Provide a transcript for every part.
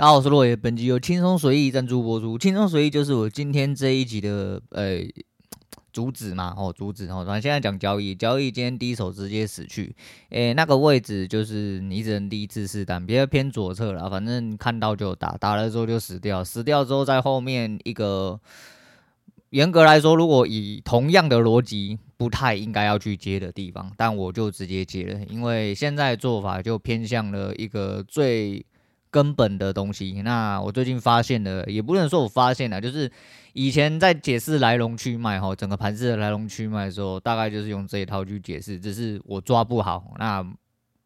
大家好，我是洛爷。本集由轻松随意赞助播出。轻松随意就是我今天这一集的呃主旨嘛，哦，主旨哦。反正现在讲交易，交易今天第一手直接死去，诶，那个位置就是你只能第一次试单，别偏左侧了，反正看到就打，打了之后就死掉，死掉之后在后面一个，严格来说，如果以同样的逻辑，不太应该要去接的地方，但我就直接接了，因为现在做法就偏向了一个最。根本的东西，那我最近发现的，也不能说我发现了，就是以前在解释来龙去脉哈，整个盘子的来龙去脉的时候，大概就是用这一套去解释，只是我抓不好。那，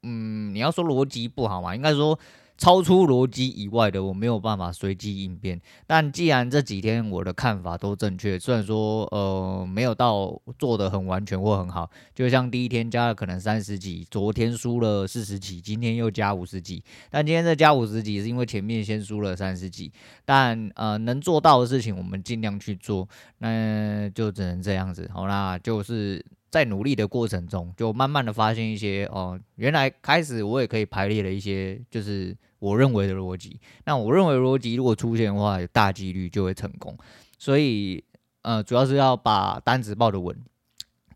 嗯，你要说逻辑不好嘛，应该说。超出逻辑以外的，我没有办法随机应变。但既然这几天我的看法都正确，虽然说呃没有到做的很完全或很好，就像第一天加了可能三十几，昨天输了四十几，今天又加五十几。但今天再加五十几是因为前面先输了三十几。但呃能做到的事情，我们尽量去做，那就只能这样子。好啦，就是。在努力的过程中，就慢慢的发现一些哦，原来开始我也可以排列了一些，就是我认为的逻辑。那我认为逻辑如果出现的话，有大几率就会成功。所以呃，主要是要把单子报的稳。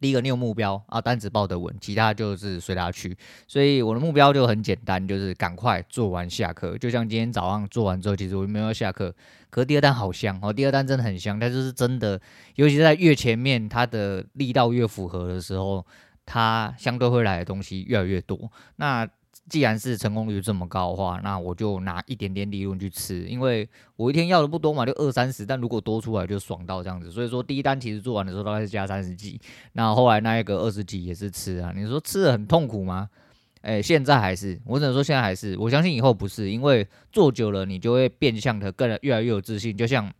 第一个，你有目标啊，单子抱得稳，其他就是随他去。所以我的目标就很简单，就是赶快做完下课。就像今天早上做完之后，其实我没有下课，可是第二单好香哦，第二单真的很香，它就是真的，尤其是在越前面，它的力道越符合的时候，它相对会来的东西越来越多。那既然是成功率这么高的话，那我就拿一点点利润去吃，因为我一天要的不多嘛，就二三十，但如果多出来就爽到这样子。所以说第一单其实做完的时候大概是加三十几，那后来那一个二十几也是吃啊。你说吃的很痛苦吗？诶、现在还是，我只能说现在还是，我相信以后不是，因为做久了你就会变相的更越来越有自信。就像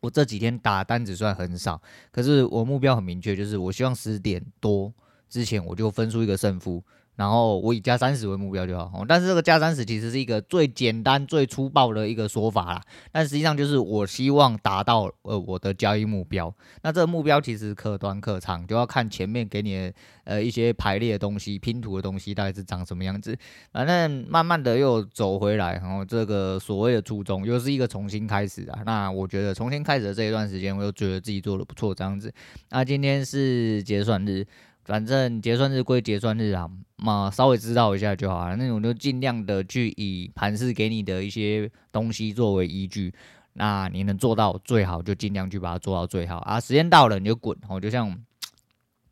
我这几天打单子算很少，可是我目标很明确，就是我希望十点多之前我就分出一个胜负。然后我以加三十为目标就好，但是这个加三十其实是一个最简单、最粗暴的一个说法啦。但实际上就是我希望达到呃我的交易目标。那这个目标其实可短可长，就要看前面给你的呃一些排列的东西、拼图的东西大概是长什么样子。反正慢慢的又走回来，然后这个所谓的初衷又是一个重新开始啊。那我觉得重新开始的这一段时间，我又觉得自己做的不错，这样子。那今天是结算日。反正结算日归结算日啊，嘛稍微知道一下就好了。那种就尽量的去以盘市给你的一些东西作为依据，那你能做到最好就尽量去把它做到最好啊。时间到了你就滚，我就像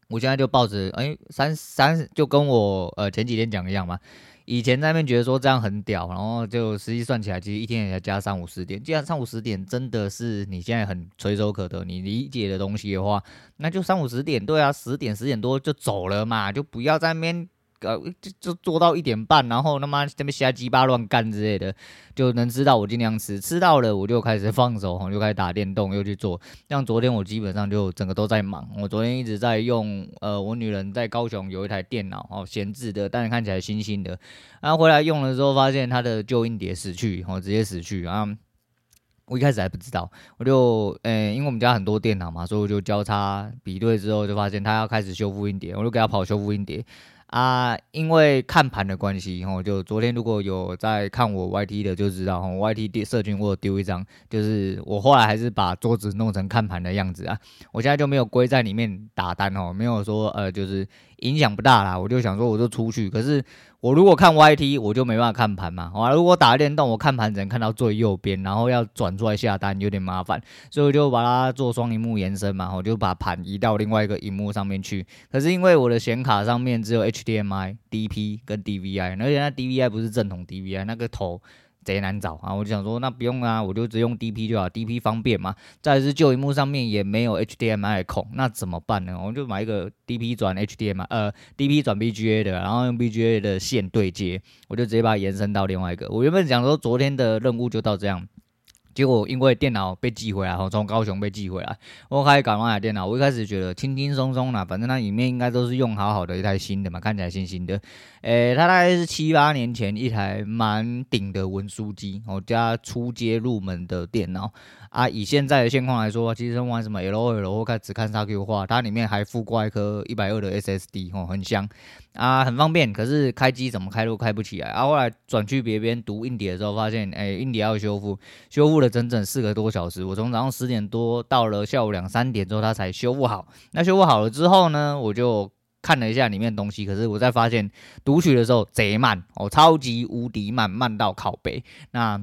我现在就抱着哎三三就跟我呃前几天讲一样嘛。以前在那边觉得说这样很屌，然后就实际算起来，其实一天也要加三五十点。既然三五十点真的是你现在很垂手可得，你理解的东西的话，那就三五十点，对啊，十点十点多就走了嘛，就不要在那边。呃，就就做到一点半，然后他妈这边瞎鸡巴乱干之类的，就能知道我尽量吃，吃到了我就开始放手，我就开始打电动，又去做。像昨天我基本上就整个都在忙，我昨天一直在用，呃，我女人在高雄有一台电脑哦，闲置的，但是看起来新新的，然后回来用了之后发现它的旧硬碟死去，哦，直接死去啊！我一开始还不知道，我就，呃、因为我们家很多电脑嘛，所以我就交叉比对之后就发现它要开始修复硬碟，我就给它跑修复硬碟。啊，因为看盘的关系，吼，就昨天如果有在看我 YT 的就知道，吼，YT 社群我丢一张，就是我后来还是把桌子弄成看盘的样子啊，我现在就没有归在里面打单哦，没有说呃，就是影响不大啦，我就想说我就出去，可是。我如果看 YT，我就没办法看盘嘛。好，如果打电动，我看盘只能看到最右边，然后要转出来下单有点麻烦，所以我就把它做双荧幕延伸嘛，我就把盘移到另外一个荧幕上面去。可是因为我的显卡上面只有 HDMI、DP 跟 DVI，而且那 DVI 不是正统 DVI，那个头。贼难找啊！我就想说，那不用啊，我就只用 DP 就好，DP 方便嘛。再是旧荧幕上面也没有 HDMI 的孔，那怎么办呢？我就买一个 DP 转 HDMI，呃，DP 转 BGA 的，然后用 BGA 的线对接，我就直接把它延伸到另外一个。我原本想说，昨天的任务就到这样。结果因为电脑被寄回来，从高雄被寄回来，我开始搞那台电脑。我一开始觉得轻轻松松啦，反正它里面应该都是用好好的一台新的嘛，看起来新新的。诶、它大概是七八年前一台蛮顶的文书机，哦加初阶入门的电脑啊。以现在的现况来说，其实玩什么 LOL 或看只看 XQ 的话，它里面还附挂一颗一百二的 SSD，哦，很香啊，很方便。可是开机怎么开都开不起来啊。后后来转去别边读硬碟的时候，发现诶、欸，硬碟要修复，修复了。整整四个多小时，我从早上十点多到了下午两三点之后，它才修复好。那修复好了之后呢，我就看了一下里面东西，可是我再发现读取的时候贼慢哦，超级无敌慢，慢到靠北。那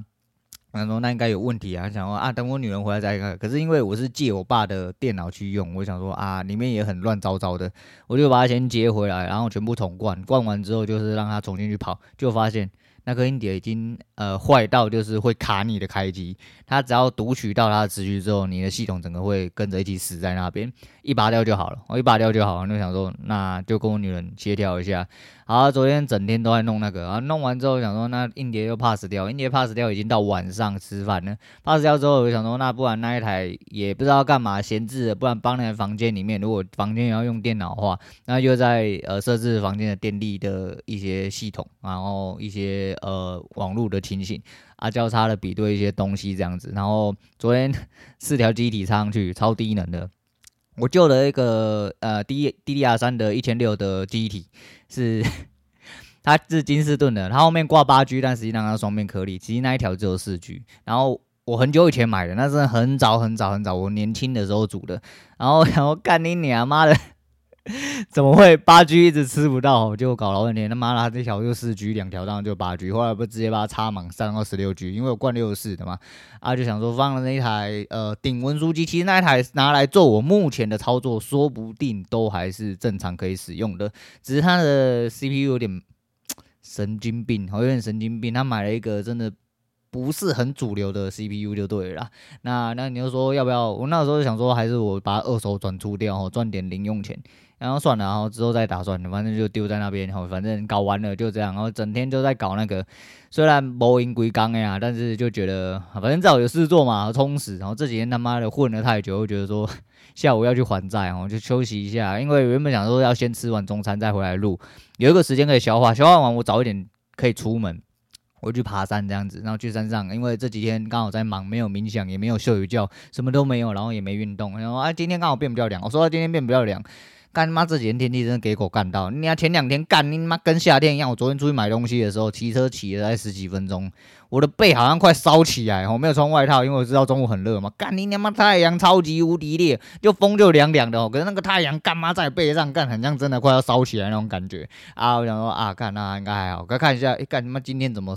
他说那应该有问题啊，想说啊，等我女人回来再看。可是因为我是借我爸的电脑去用，我想说啊，里面也很乱糟糟的，我就把它先接回来，然后全部重灌，灌完之后就是让它重新去跑，就发现。那颗硬碟已经呃坏到就是会卡你的开机，它只要读取到它的词序之后，你的系统整个会跟着一起死在那边，一拔掉就好了，我一拔掉就好了。就想说，那就跟我女人协调一下。好，昨天整天都在弄那个，啊，弄完之后想说，那硬碟又 pass 掉，硬碟 pass 掉已经到晚上吃饭了，pass 掉之后我就想说，那不然那一台也不知道干嘛闲置的，不然放在房间里面，如果房间也要用电脑的话，那就在呃设置房间的电力的一些系统，然后一些呃网络的情形啊，交叉的比对一些东西这样子，然后昨天四条机体插上去，超低能的。我救了一个呃 D DDR 三的一千六的机体是，它是金士顿的，它后面挂八 G，但实际上它双面颗粒，其实那一条只有四 G。然后我很久以前买的，那是很早很早很早，我年轻的时候组的。然后然后干你娘妈的！怎么会八 G 一直吃不到？就搞了半天，他妈的，这条就四 G，两条当然就八 G。后来不直接把它插满，上到十六 G，因为我灌六十四的嘛。啊，就想说放了那一台呃顶文书机，其实那一台拿来做我目前的操作，说不定都还是正常可以使用的。只是它的 CPU 有点 神经病，好有点神经病。他买了一个真的不是很主流的 CPU 就对了。那那你就说要不要？我那时候想说，还是我把二手转出掉，赚点零用钱。然后算了，然后之后再打算，反正就丢在那边，然后反正搞完了就这样，然后整天就在搞那个，虽然无影归刚呀，但是就觉得反正至少有事做嘛，充实。然后这几天他妈的混了太久，我觉得说下午要去还债，然后就休息一下，因为原本想说要先吃完中餐再回来录，有一个时间可以消化，消化完我早一点可以出门，我去爬山这样子，然后去山上，因为这几天刚好在忙，没有冥想，也没有睡午觉，什么都没有，然后也没运动，然后啊今天刚好变比较凉，我说今天变比较凉。干妈这几天天气真的给狗干到，你看前两天干你妈跟夏天一样。我昨天出去买东西的时候，骑车骑了才十几分钟，我的背好像快烧起来。我没有穿外套，因为我知道中午很热嘛。干你他妈太阳超级无敌烈，就风就凉凉的哦。可是那个太阳干嘛在背上干，很像真的快要烧起来那种感觉啊！我想说啊，干那应该还好。快看一下，哎干你妈今天怎么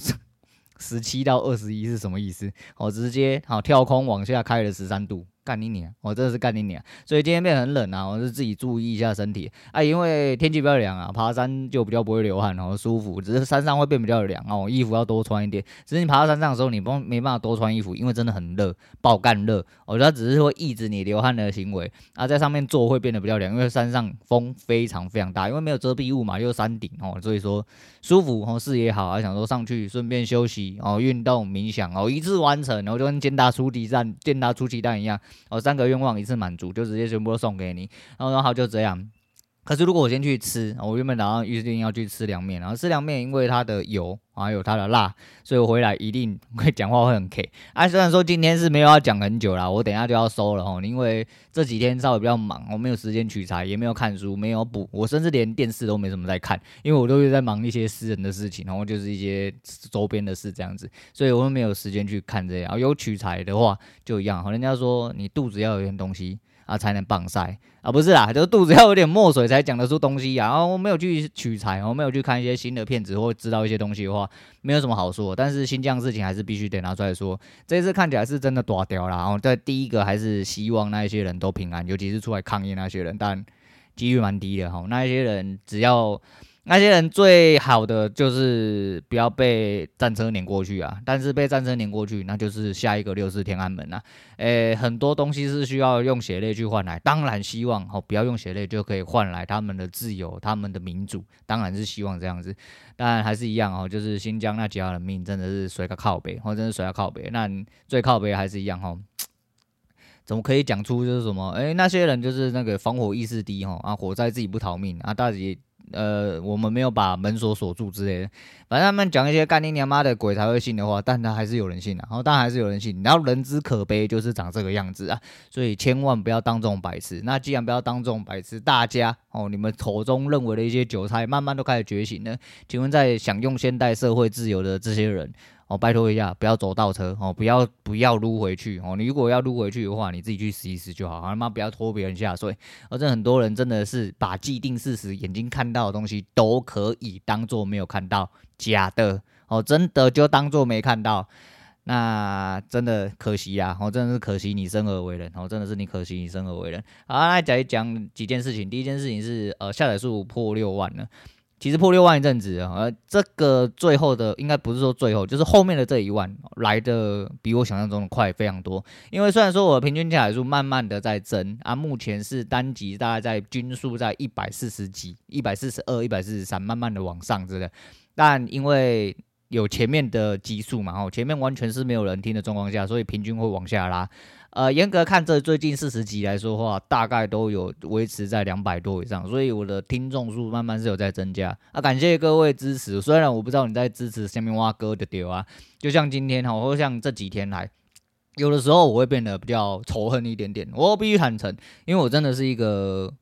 十七到二十一是什么意思？我直接好跳空往下开了十三度。干你娘！我真的是干你娘！所以今天变得很冷啊，我是自己注意一下身体啊，因为天气比较凉啊，爬山就比较不会流汗，然后舒服。只是山上会变比较凉哦，衣服要多穿一点。只是你爬到山上的时候，你不没办法多穿衣服，因为真的很热，爆干热。我觉得只是会抑制你流汗的行为啊，在上面坐会变得比较凉，因为山上风非常非常大，因为没有遮蔽物嘛，又是山顶哦，所以说舒服哦，视野好，还想说上去顺便休息哦，运动冥想哦，一次完成，然后就跟健达出奇蛋、健达出奇蛋一样。哦，三个愿望一次满足，就直接全部都送给你，然后然后就这样。可是如果我先去吃，我原本打算预定要去吃凉面，然后吃凉面因为它的油还有它的辣，所以我回来一定会讲话会很 K。啊，虽然说今天是没有要讲很久啦，我等一下就要收了哦，因为这几天稍微比较忙，我没有时间取材，也没有看书，没有补，我甚至连电视都没什么在看，因为我都是在忙一些私人的事情，然后就是一些周边的事这样子，所以我都没有时间去看这样。有取材的话就一样，好，人家说你肚子要有点东西。啊，才能棒晒啊，不是啦，就是肚子要有点墨水才讲得出东西啊。然后我没有去取材，我没有去看一些新的片子或知道一些东西的话，没有什么好说。但是新疆事情还是必须得拿出来说。这次看起来是真的大掉了。然后在第一个还是希望那一些人都平安，尤其是出来抗议那些人，但几率蛮低的哈。那一些人只要那些人最好的就是不要被战车碾过去啊，但是被战车碾过去，那就是下一个六四天安门啊。诶、很多东西是需要用血泪去换来，当然希望哦，不要用血泪就可以换来他们的自由、他们的民主，当然是希望这样子。但还是一样哦，就是新疆那几条人命真的是随个靠背，或者是随个靠背，那最靠背还是一样哦。怎么可以讲出就是什么？诶、那些人就是那个防火意识低哈啊，火灾自己不逃命啊，大姐。呃，我们没有把门锁锁住之类的，反正他们讲一些干你娘妈的鬼才会信的话，但他还是有人信的，然后当然还是有人信，然后人之可悲就是长这个样子啊，所以千万不要当这种白痴。那既然不要当这种白痴，大家哦，你们口中认为的一些韭菜，慢慢都开始觉醒了。请问在享用现代社会自由的这些人。哦，拜托一下，不要走倒车哦，不要不要撸回去哦。你如果要撸回去的话，你自己去试一试就好，他妈不要拖别人下水。而这很多人真的是把既定事实、眼睛看到的东西都可以当做没有看到，假的哦，真的就当做没看到。那真的可惜呀，哦，真的是可惜你生而为人哦，真的是你可惜你生而为人。好，来讲一讲几件事情。第一件事情是呃，下载数破六万了。其实破六万一阵子啊，这个最后的应该不是说最后，就是后面的这一万来的比我想象中的快非常多。因为虽然说我的平均下载数慢慢的在增啊，目前是单集大概在均数在一百四十几、一百四十二、一百四十三，慢慢的往上之类。但因为有前面的基数嘛，哦，前面完全是没有人听的状况下，所以平均会往下拉。呃，严格看这最近四十集来说话，大概都有维持在两百多以上，所以我的听众数慢慢是有在增加啊。感谢各位支持，虽然我不知道你在支持下面挖哥的丢啊，就像今天哈，或像这几天来，有的时候我会变得比较仇恨一点点，我必须坦诚，因为我真的是一个。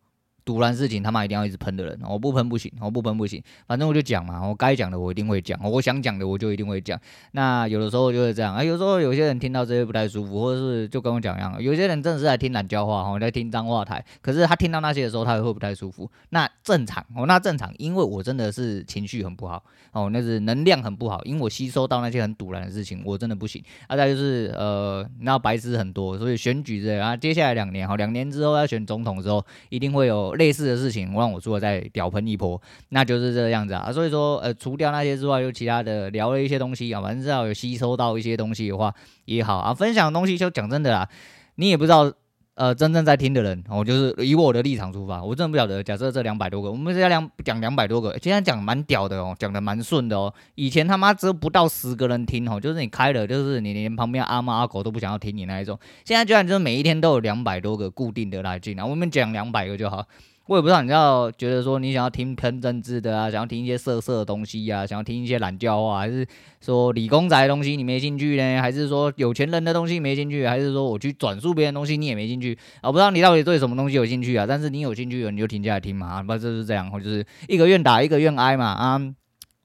赌烂事情他妈一定要一直喷的人，我不喷不行，我不喷不行，反正我就讲嘛，我该讲的我一定会讲，我想讲的我就一定会讲。那有的时候就是这样啊，有时候有些人听到这些不太舒服，或者是就跟我讲一样，有些人真的是在听懒叫话哈，在听脏话台，可是他听到那些的时候，他也会不太舒服。那正常哦，那正常，因为我真的是情绪很不好哦，那是能量很不好，因为我吸收到那些很赌烂的事情，我真的不行。啊，再就是呃，那白痴很多，所以选举之类啊，接下来两年哈，两年之后要选总统的时候，一定会有。类似的事情，让我说了再屌喷一波，那就是这个样子啊。所以说，呃，除掉那些之外，就其他的聊了一些东西啊，反正至少有吸收到一些东西的话也好啊。分享的东西就讲真的啦，你也不知道。呃，真正在听的人，我就是以我的立场出发，我真的不晓得。假设这两百多个，我们现在两讲两百多个，今天讲蛮屌的哦，讲的蛮顺的哦。以前他妈只有不到十个人听哦，就是你开了，就是你连旁边阿猫阿狗都不想要听你那一种。现在居然就是每一天都有两百多个固定的来进啊，我们讲两百个就好。我也不知道你要觉得说你想要听偏政治的啊，想要听一些色色的东西啊，想要听一些懒叫话，还是说理工仔的东西你没兴趣呢？还是说有钱人的东西没兴趣？还是说我去转述别人东西你也没兴趣？啊，我不知道你到底对什么东西有兴趣啊？但是你有兴趣，你就停下来听嘛，啊，不就是这样，或就是一个愿打一个愿挨嘛啊，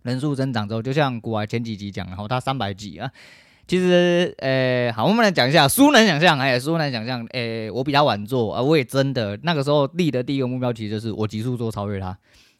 人数增长之后，就像古玩前几集讲，然后他三百几啊。其实，呃、好，我们来讲一下，书能想象，哎，书能想象，哎、欸，我比他晚做，啊，我也真的那个时候立的第一个目标，其实就是我极速做超越他，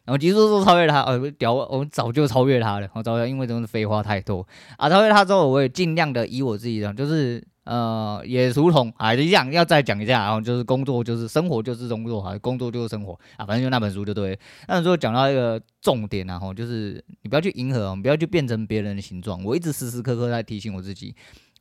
然后极速做超越他，呃，屌，我早就超越他了，我早就因为真的废话太多啊，超越他之后，我也尽量的以我自己的，就是。呃，也如同啊一样，要再讲一下，然后就是工作就是生活就是工作，哈，工作就是生活啊，反正就那本书就对。那本书讲到一个重点啊，吼，就是你不要去迎合，不要去变成别人的形状。我一直时时刻刻在提醒我自己，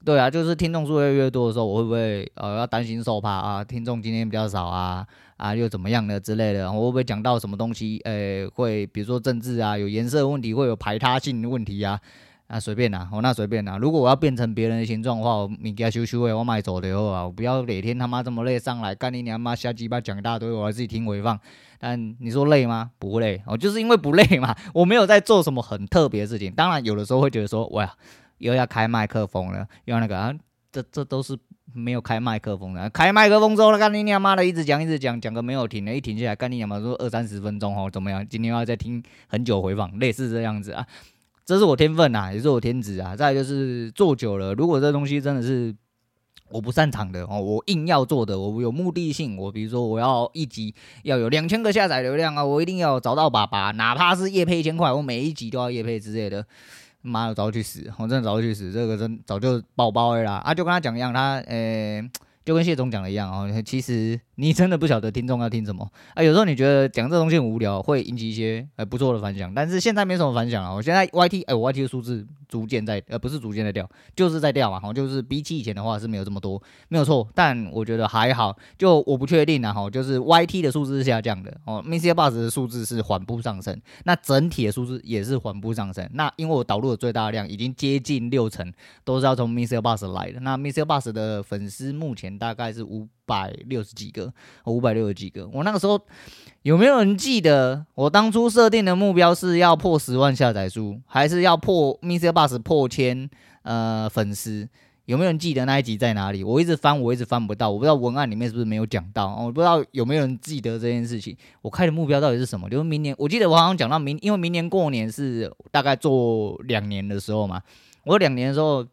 对啊，就是听众数越来越多的时候，我会不会呃要担心受怕啊？听众今天比较少啊啊，又怎么样的之类的？我会不会讲到什么东西？诶、会比如说政治啊，有颜色问题，会有排他性的问题啊？啊，随便啦，我那随便啦。如果我要变成别人的形状的话，我你给他修修诶，我买走的哦，我不要哪天他妈这么累上来干你娘妈瞎鸡巴讲一大堆，我还自己听回放。但你说累吗？不累，我就是因为不累嘛，我没有在做什么很特别的事情。当然有的时候会觉得说，哇，又要开麦克风了，又要那个啊，这这都是没有开麦克风的。开麦克风之后，干你娘妈的一直讲一直讲，讲个没有停的，一停下来干你娘妈说二三十分钟哦，怎么样？今天要再听很久回放，类似这样子啊。这是我天分呐，也是我天职啊。再就是做久了，如果这东西真的是我不擅长的哦，我硬要做的，我有目的性，我比如说我要一集要有两千个下载流量啊，我一定要找到爸爸，哪怕是夜配一千块，我每一集都要夜配之类的。妈的，早去死！我真的早去死，这个真早就爆爆了啦。啊，就跟他讲一样，他呃就跟谢总讲的一样哦，其实你真的不晓得听众要听什么啊。有时候你觉得讲这东西很无聊，会引起一些呃不错的反响，但是现在没什么反响啊。我现在 YT 哎，我 YT 的数字逐渐在呃不是逐渐在掉，就是在掉嘛，哈，就是比起以前的话是没有这么多，没有错。但我觉得还好，就我不确定啊，哈，就是 YT 的数字是下降的哦，MixerBox 的数字是缓步上升，那整体的数字也是缓步上升。那因为我导入的最大量已经接近六成，都是要从 MixerBox 来的。那 MixerBox 的粉丝目前。大概是五百六十几个，五百六十几个。我那个时候有没有人记得？我当初设定的目标是要破十万下载数，还是要破 MixerBox 破千呃粉丝？有没有人记得那一集在哪里？我一直翻，我一直翻不到。我不知道文案里面是不是没有讲到。我不知道有没有人记得这件事情。我开的目标到底是什么？就是明年，我记得我好像讲到明，因为明年过年是大概做两年的时候嘛。我两年的时候。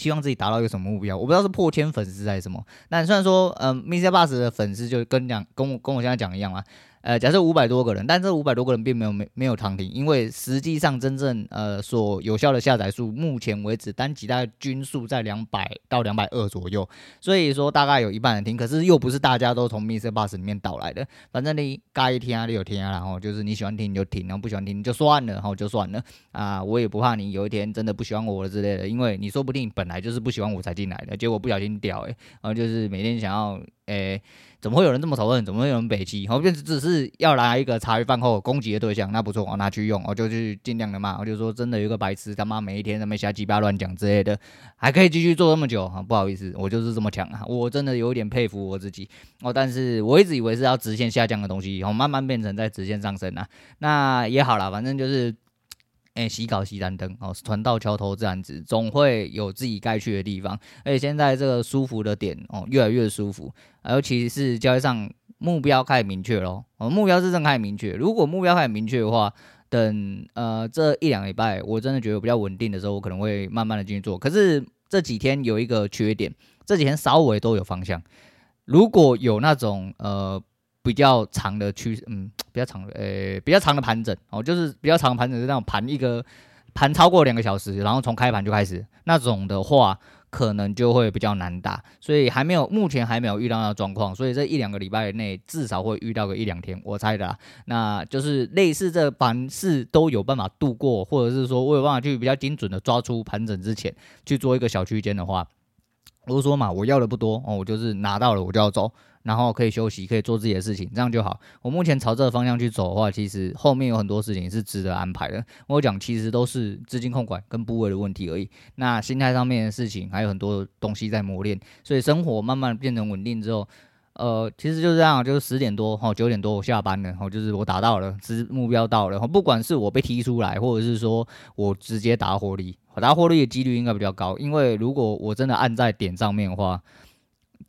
希望自己达到一个什么目标？我不知道是破千粉丝还是什么。那虽然说，嗯、呃，Mr. Bus 的粉丝就跟讲跟我跟我现在讲一样嘛。呃，假设五百多个人，但这五百多个人并没有没没有躺平，因为实际上真正呃所有效的下载数，目前为止单集大概均数在两百到两百二左右，所以说大概有一半人听，可是又不是大家都从 Mr. Bus 里面导来的，反正你该听啊，你有听啊，然后就是你喜欢听你就听，然后不喜欢听就算了，然后就算了啊，我也不怕你有一天真的不喜欢我了之类的，因为你说不定本来就是不喜欢我才进来的，结果不小心掉诶、欸，然后就是每天想要诶。怎么会有人这么讨厌？怎么会有人北七？后面只是要来一个茶余饭后攻击的对象，那不错，我拿去用，我就去尽量的骂。我就说真的有一个白痴，他妈每一天在那瞎鸡巴乱讲之类的，还可以继续做这么久啊！不好意思，我就是这么强啊！我真的有点佩服我自己哦。但是我一直以为是要直线下降的东西，然后慢慢变成在直线上升啊。那也好了，反正就是。哎，洗稿熄盏灯哦，船到桥头自然直，总会有自己该去的地方。而且现在这个舒服的点哦，越来越舒服，尤其是交易上目标开始明确咯。哦，目标是真开始明确。如果目标开始明确的话，等呃这一两礼拜，我真的觉得比较稳定的时候，我可能会慢慢的进去做。可是这几天有一个缺点，这几天稍微都有方向。如果有那种呃。比较长的趋势，嗯，比较长的，呃、比较长的盘整哦，就是比较长盘整是那种盘一个盘超过两个小时，然后从开盘就开始那种的话，可能就会比较难打，所以还没有，目前还没有遇到那状况，所以这一两个礼拜内至少会遇到个一两天，我猜的，那就是类似这盘势都有办法度过，或者是说我有办法去比较精准的抓出盘整之前去做一个小区间的话，我就说嘛，我要的不多哦，我就是拿到了我就要走。然后可以休息，可以做自己的事情，这样就好。我目前朝这个方向去走的话，其实后面有很多事情是值得安排的。我讲其实都是资金控管跟部位的问题而已。那心态上面的事情还有很多东西在磨练，所以生活慢慢变成稳定之后，呃，其实就是这样，就是十点多哈，九点多我下班了，然后就是我达到了，是目标到了。不管是我被踢出来，或者是说我直接达获利，达获利的几率应该比较高，因为如果我真的按在点上面的话。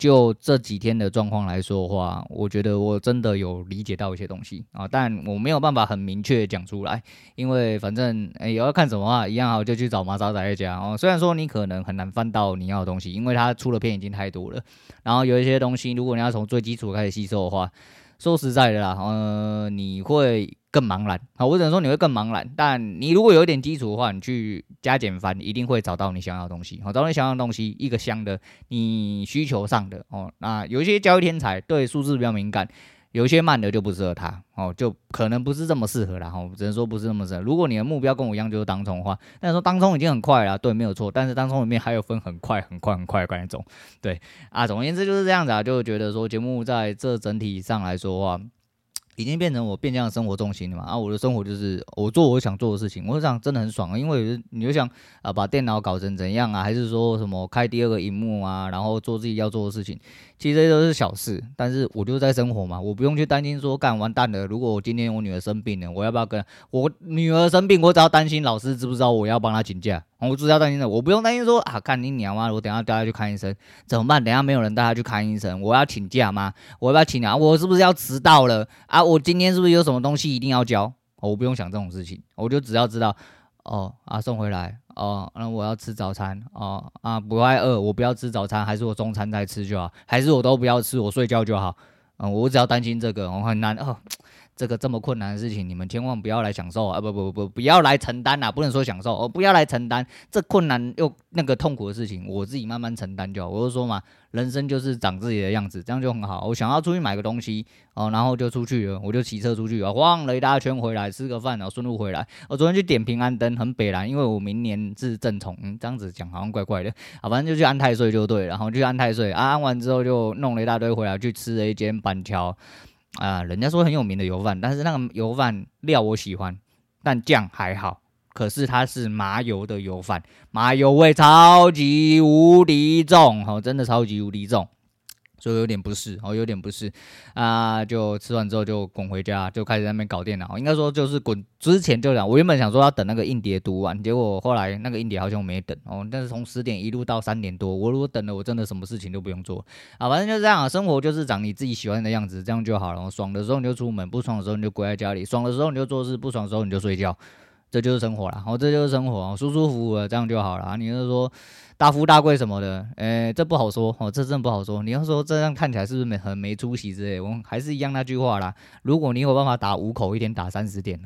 就这几天的状况来说的话，我觉得我真的有理解到一些东西啊，但我没有办法很明确讲出来，因为反正也，要看什么话一样好，就去找马仔仔家哦。虽然说你可能很难翻到你要的东西，因为他出的片已经太多了，然后有一些东西，如果你要从最基础开始吸收的话，说实在的啦，呃，你会。更茫然，啊，我只能说你会更茫然。但你如果有一点基础的话，你去加减翻，一定会找到你想要的东西。好，找到你想要的东西，一个香的，你需求上的哦。那有一些交易天才对数字比较敏感，有一些慢的就不适合他哦，就可能不是这么适合啦。哈，只能说不是这么适合。如果你的目标跟我一样就是当冲的话，但是说当冲已经很快了，对，没有错。但是当冲里面还有分很快、很快、很快的那种，对啊。总而言之就是这样子啊，就觉得说节目在这整体上来说的话。已经变成我变相的生活重心了嘛？啊，我的生活就是我做我想做的事情，我这样真的很爽啊！因为你就想啊，把电脑搞成怎样啊？还是说什么开第二个荧幕啊？然后做自己要做的事情，其实这都是小事。但是我就在生活嘛，我不用去担心说干完蛋了。如果我今天我女儿生病了，我要不要跟我女儿生病？我只要担心老师知不知道我要帮她请假。我只要担心的，我不用担心说啊，干你娘啊！我等下带她去看医生怎么办？等下没有人带他去看医生，我要请假吗？我要不要请假？我是不是要迟到了啊？我今天是不是有什么东西一定要交？我不用想这种事情，我就只要知道哦啊送回来哦，那我要吃早餐哦啊不爱饿，我不要吃早餐，还是我中餐再吃就好，还是我都不要吃，我睡觉就好。嗯，我只要担心这个，我很难哦。这个这么困难的事情，你们千万不要来享受啊！不不不不，要来承担啊！不能说享受哦，不要来承担这困难又那个痛苦的事情，我自己慢慢承担就好。我就说嘛，人生就是长自己的样子，这样就很好。我想要出去买个东西哦，然后就出去了，我就骑车出去啊，晃了一大圈回来，吃个饭然后顺路回来。我昨天去点平安灯，很北蓝，因为我明年是正冲，嗯，这样子讲好像怪怪的啊，反正就去安太岁就对了，然后去安太岁啊，安完之后就弄了一大堆回来，去吃了一间板桥。啊，人家说很有名的油饭，但是那个油饭料我喜欢，但酱还好。可是它是麻油的油饭，麻油味超级无敌重，哦，真的超级无敌重。就有点不适，哦，有点不适啊！就吃完之后就滚回家，就开始那边搞电脑。应该说就是滚之前就讲，我原本想说要等那个硬碟读完，结果后来那个硬碟好像没等哦。但是从十点一路到三点多，我如果等了，我真的什么事情都不用做啊。反正就是这样啊，生活就是长你自己喜欢的样子，这样就好了。爽的时候你就出门，不爽的时候你就归在家里；爽的时候你就做事，不爽的时候你就睡觉。这就是生活啦，哦，这就是生活，舒舒服服的这样就好了。你就是说大富大贵什么的，诶，这不好说哦，这真的不好说。你要说这样看起来是不是没很没出息之类？我们还是一样那句话啦。如果你有办法打五口，一天打三十点，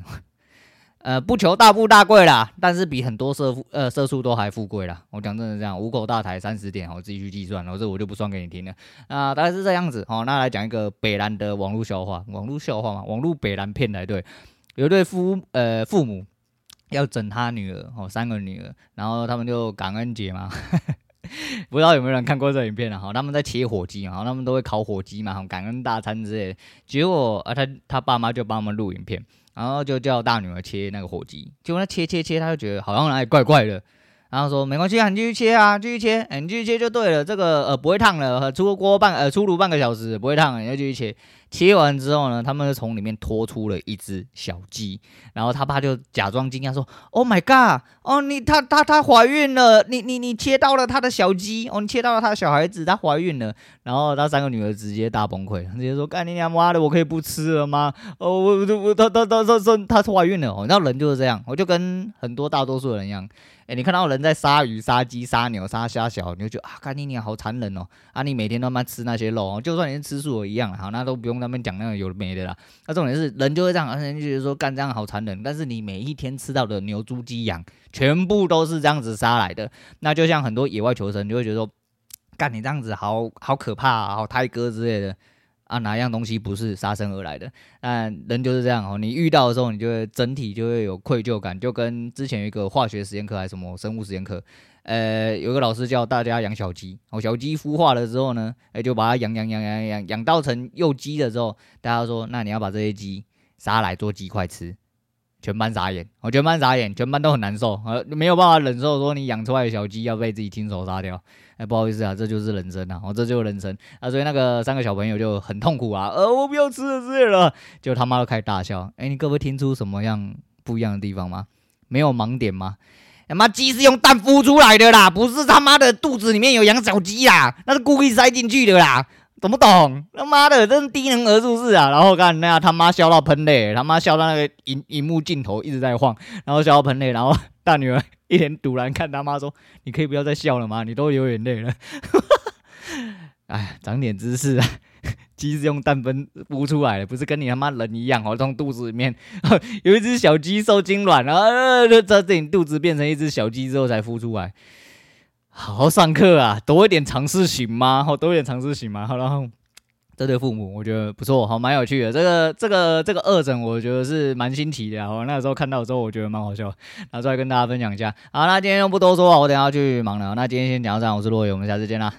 呃，不求大富大贵啦，但是比很多社富呃社畜都还富贵啦。我讲真的这样，五口大台三十点，我自己去计算，然后这我就不算给你听了。啊、大概是这样子哦。那来讲一个北兰的网络笑话，网络笑话嘛，网络北兰片来对，有对夫呃父母。要整他女儿哦，三个女儿，然后他们就感恩节嘛，不知道有没有人看过这影片啊？哈，他们在切火鸡嘛，他们都会烤火鸡嘛，感恩大餐之类的。结果啊，他他爸妈就帮他们录影片，然后就叫大女儿切那个火鸡，结果他切切切，他就觉得好像哪里怪怪的。然后说没关系啊，你继续切啊，继续切，哎，你继续切就对了。这个呃不会烫了，出锅半呃出炉半个小时不会烫，你要继续切。切完之后呢，他们就从里面拖出了一只小鸡。然后他爸就假装惊讶说：“Oh my god！哦，你她她她怀孕了，你你你切到了她的小鸡，哦，你切到了她的小孩子，她怀孕了。”然后他三个女儿直接大崩溃，直接说：“干你娘妈的，我可以不吃了吗？哦，我我我她她她她说她怀孕了。哦，那人就是这样，我就跟很多大多数人一样。”哎，你看到人在杀鱼、杀鸡、杀牛、杀虾小，你就觉得啊，干你你好残忍哦！啊，你每天都他妈吃那些肉哦，就算你是吃素的一样，好，那都不用他们讲那个有的没的啦。那重点是人就会这样，而且就觉得说干这样好残忍。但是你每一天吃到的牛、猪、鸡、羊，全部都是这样子杀来的。那就像很多野外求生，你就会觉得说，干你这样子好好可怕啊，好胎哥之类的。啊，哪样东西不是杀生而来的？但人就是这样哦。你遇到的时候，你就会整体就会有愧疚感，就跟之前一个化学实验课还是什么生物实验课，呃，有个老师叫大家养小鸡，哦，小鸡孵化了之后呢，哎，就把它养养养养养养到成幼鸡的时候，大家说，那你要把这些鸡杀来做鸡块吃。全班傻眼，我全班傻眼，全班都很难受，呃，没有办法忍受说你养出来的小鸡要被自己亲手杀掉，哎，不好意思啊，这就是人生啊，我，这就是人生啊，所以那个三个小朋友就很痛苦啊，呃，我不要吃了之类的，就他妈都开始大笑，哎，你各位听出什么样不一样的地方吗？没有盲点吗？他妈鸡是用蛋孵出来的啦，不是他妈的肚子里面有养小鸡啦，那是故意塞进去的啦。懂不懂？他妈的，真是低能儿出事啊！然后看那样，他妈笑到喷泪，他妈笑到那个荧荧幕镜头一直在晃，然后笑到喷泪，然后大女儿一脸赌然看他妈说：“你可以不要再笑了吗？你都流眼泪了。”哎，长点知识啊！鸡是用蛋分孵出来的，不是跟你他妈人一样哦，从肚子里面 有一只小鸡受精卵，然后在自己肚子变成一只小鸡之后才孵出来。好好上课啊，多一点尝试行吗？好，多一点尝试行吗？好，然后这对父母我觉得不错，好，蛮有趣的。这个这个这个二诊，我觉得是蛮新奇的。好，那时候看到之后，我觉得蛮好笑，拿出来跟大家分享一下。好，那今天就不多说了，我等下去忙了。那今天先讲到这，我是洛野，我们下次见啦。